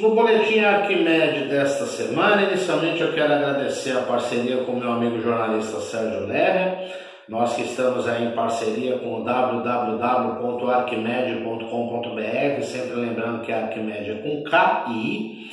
No boletim Arquimedes desta semana, inicialmente eu quero agradecer a parceria com meu amigo jornalista Sérgio Lerner, nós que estamos aí em parceria com o www.arquimedes.com.br, sempre lembrando que a Arquimedes é com K e I,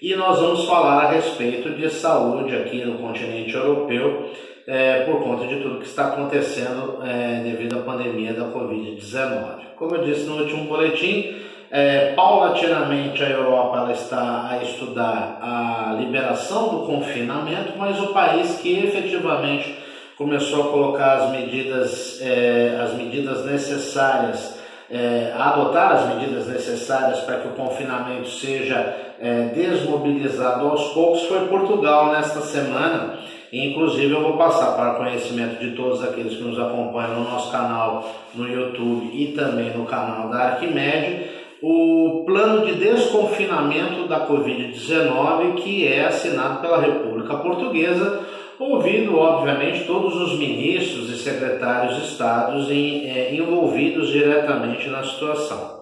e nós vamos falar a respeito de saúde aqui no continente europeu, é, por conta de tudo que está acontecendo é, devido à pandemia da Covid-19. Como eu disse no último boletim, é, paulatinamente a Europa está a estudar a liberação do confinamento, mas o país que efetivamente começou a colocar as medidas, é, as medidas necessárias, é, adotar as medidas necessárias para que o confinamento seja é, desmobilizado aos poucos foi Portugal nesta semana. Inclusive eu vou passar para conhecimento de todos aqueles que nos acompanham no nosso canal no YouTube e também no canal da Arquimedes o plano de desconfinamento da Covid-19 que é assinado pela República Portuguesa, ouvindo, obviamente, todos os ministros e secretários de Estados em, é, envolvidos diretamente na situação.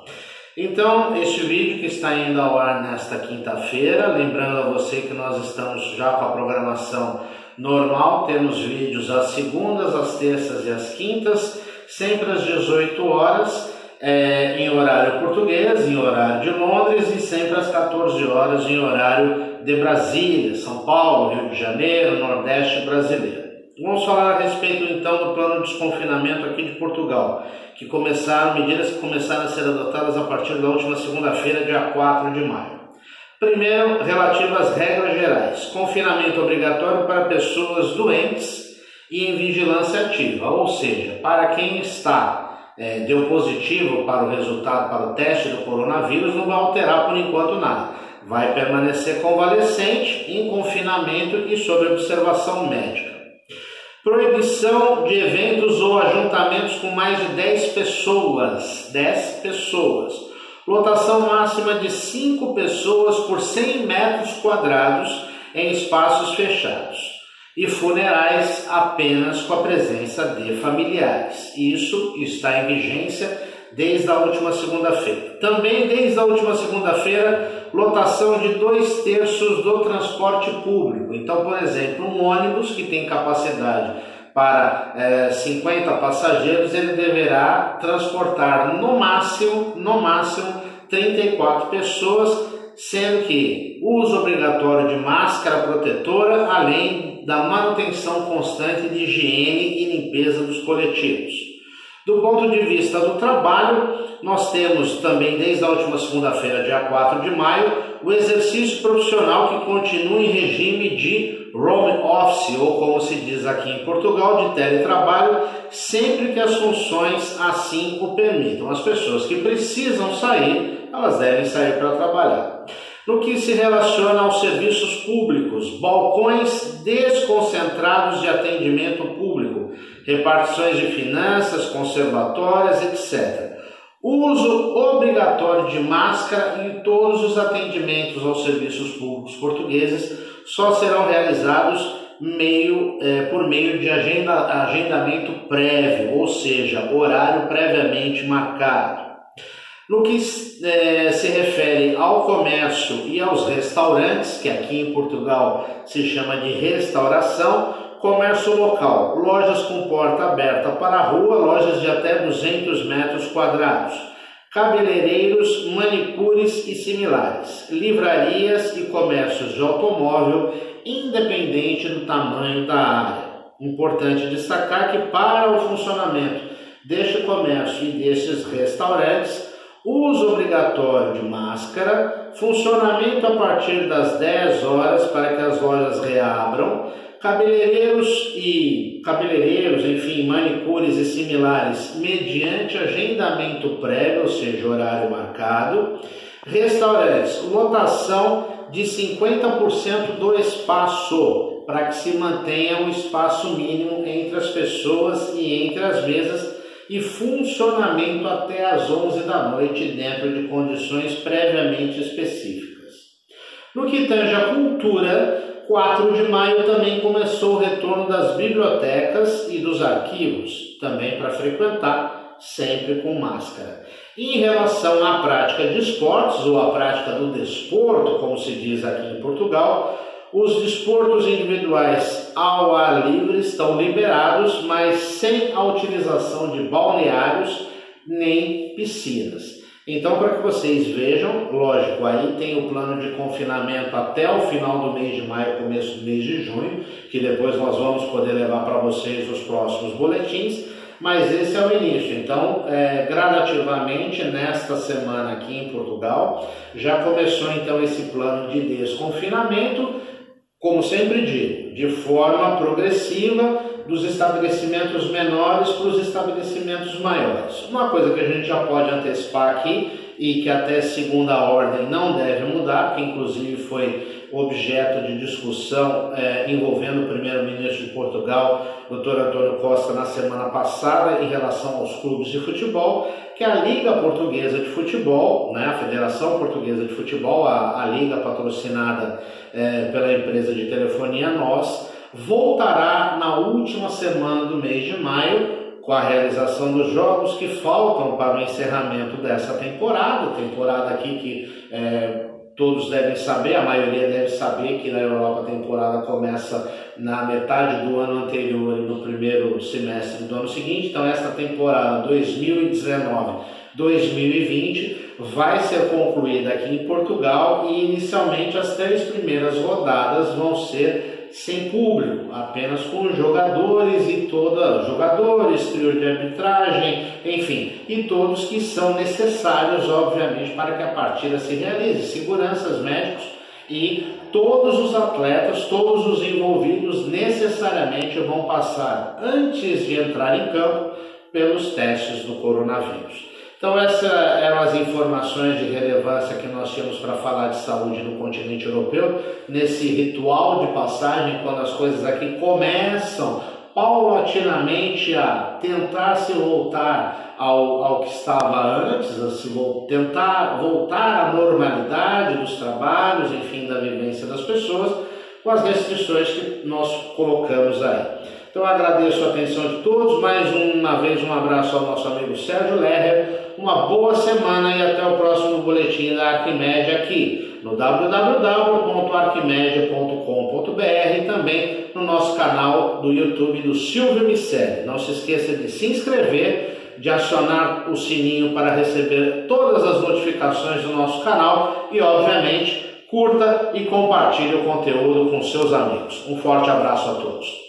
Então, este vídeo que está indo ao ar nesta quinta-feira, lembrando a você que nós estamos já com a programação normal, temos vídeos às segundas, às terças e às quintas, sempre às 18 horas é, em horário português, em horário de Londres e sempre às 14 horas em horário de Brasília, São Paulo, Rio de Janeiro, Nordeste brasileiro. Vamos falar a respeito então do plano de desconfinamento aqui de Portugal, que começaram, medidas que começaram a ser adotadas a partir da última segunda-feira, dia 4 de maio. Primeiro, relativo às regras gerais. Confinamento obrigatório para pessoas doentes e em vigilância ativa, ou seja, para quem está é, deu positivo para o resultado, para o teste do coronavírus, não vai alterar por enquanto nada. Vai permanecer convalescente, em confinamento e sob observação médica. Proibição de eventos ou ajuntamentos com mais de 10 pessoas. 10 pessoas. Lotação máxima de 5 pessoas por 100 metros quadrados em espaços fechados e funerais apenas com a presença de familiares. Isso está em vigência desde a última segunda-feira. Também desde a última segunda-feira, lotação de dois terços do transporte público. Então, por exemplo, um ônibus que tem capacidade para é, 50 passageiros, ele deverá transportar no máximo, no máximo, 34 pessoas, sendo que uso obrigatório de máscara protetora, além da manutenção constante de higiene e limpeza dos coletivos. Do ponto de vista do trabalho, nós temos também desde a última segunda-feira, dia 4 de maio, o exercício profissional que continua em regime de home office, ou como se diz aqui em Portugal, de teletrabalho, sempre que as funções assim o permitam. As pessoas que precisam sair, elas devem sair para trabalhar. No que se relaciona aos serviços públicos, balcões desconcentrados de atendimento público, repartições de finanças, conservatórias, etc. Uso obrigatório de máscara em todos os atendimentos aos serviços públicos portugueses só serão realizados meio, é, por meio de agenda, agendamento prévio, ou seja, horário previamente marcado. No que é, se refere ao comércio e aos restaurantes, que aqui em Portugal se chama de restauração, comércio local, lojas com porta aberta para a rua, lojas de até 200 metros quadrados, cabeleireiros, manicures e similares, livrarias e comércios de automóvel, independente do tamanho da área. Importante destacar que para o funcionamento deste comércio e destes restaurantes, uso obrigatório de máscara, funcionamento a partir das 10 horas para que as lojas reabram, cabeleireiros e cabeleireiros, enfim, manicures e similares, mediante agendamento prévio, ou seja, horário marcado, restaurantes, lotação de 50% do espaço, para que se mantenha um espaço mínimo entre as pessoas e entre as mesas e funcionamento até às 11 da noite dentro de condições previamente específicas. No que tange a cultura, 4 de maio também começou o retorno das bibliotecas e dos arquivos, também para frequentar sempre com máscara. Em relação à prática de esportes ou à prática do desporto, como se diz aqui em Portugal, os desportos individuais ao ar livre estão liberados, mas sem a utilização de balneários nem piscinas. Então, para que vocês vejam, lógico, aí tem o plano de confinamento até o final do mês de maio, começo do mês de junho, que depois nós vamos poder levar para vocês os próximos boletins, mas esse é o início. Então, é, gradativamente, nesta semana aqui em Portugal, já começou então esse plano de desconfinamento, como sempre digo, de forma progressiva, dos estabelecimentos menores para os estabelecimentos maiores. Uma coisa que a gente já pode antecipar aqui e que até segunda ordem não deve mudar, que inclusive foi objeto de discussão é, envolvendo o primeiro-ministro de Portugal, Dr. Antônio Costa, na semana passada, em relação aos clubes de futebol, que a Liga Portuguesa de Futebol, né, a Federação Portuguesa de Futebol, a, a liga patrocinada é, pela empresa de telefonia NOS, voltará na última semana do mês de maio com a realização dos jogos que faltam para o encerramento dessa temporada, temporada aqui que é, todos devem saber, a maioria deve saber que na Europa a temporada começa na metade do ano anterior e no primeiro semestre do ano seguinte. Então, esta temporada 2019-2020 vai ser concluída aqui em Portugal e inicialmente as três primeiras rodadas vão ser sem público, apenas com jogadores e toda jogadores, trio de arbitragem, enfim, e todos que são necessários, obviamente, para que a partida se realize, seguranças médicos e todos os atletas, todos os envolvidos necessariamente vão passar antes de entrar em campo pelos testes do coronavírus. Então, essas eram as informações de relevância que nós tínhamos para falar de saúde no continente europeu, nesse ritual de passagem, quando as coisas aqui começam paulatinamente a tentar se voltar ao, ao que estava antes, a se tentar voltar à normalidade dos trabalhos, enfim, da vivência das pessoas, com as restrições que nós colocamos aí. Então agradeço a atenção de todos, mais uma vez um abraço ao nosso amigo Sérgio Lerrer, uma boa semana e até o próximo boletim da Arquimedia aqui no www.arquimedia.com.br e também no nosso canal do YouTube do Silvio Miceli. Não se esqueça de se inscrever, de acionar o sininho para receber todas as notificações do nosso canal e, obviamente, curta e compartilhe o conteúdo com seus amigos. Um forte abraço a todos.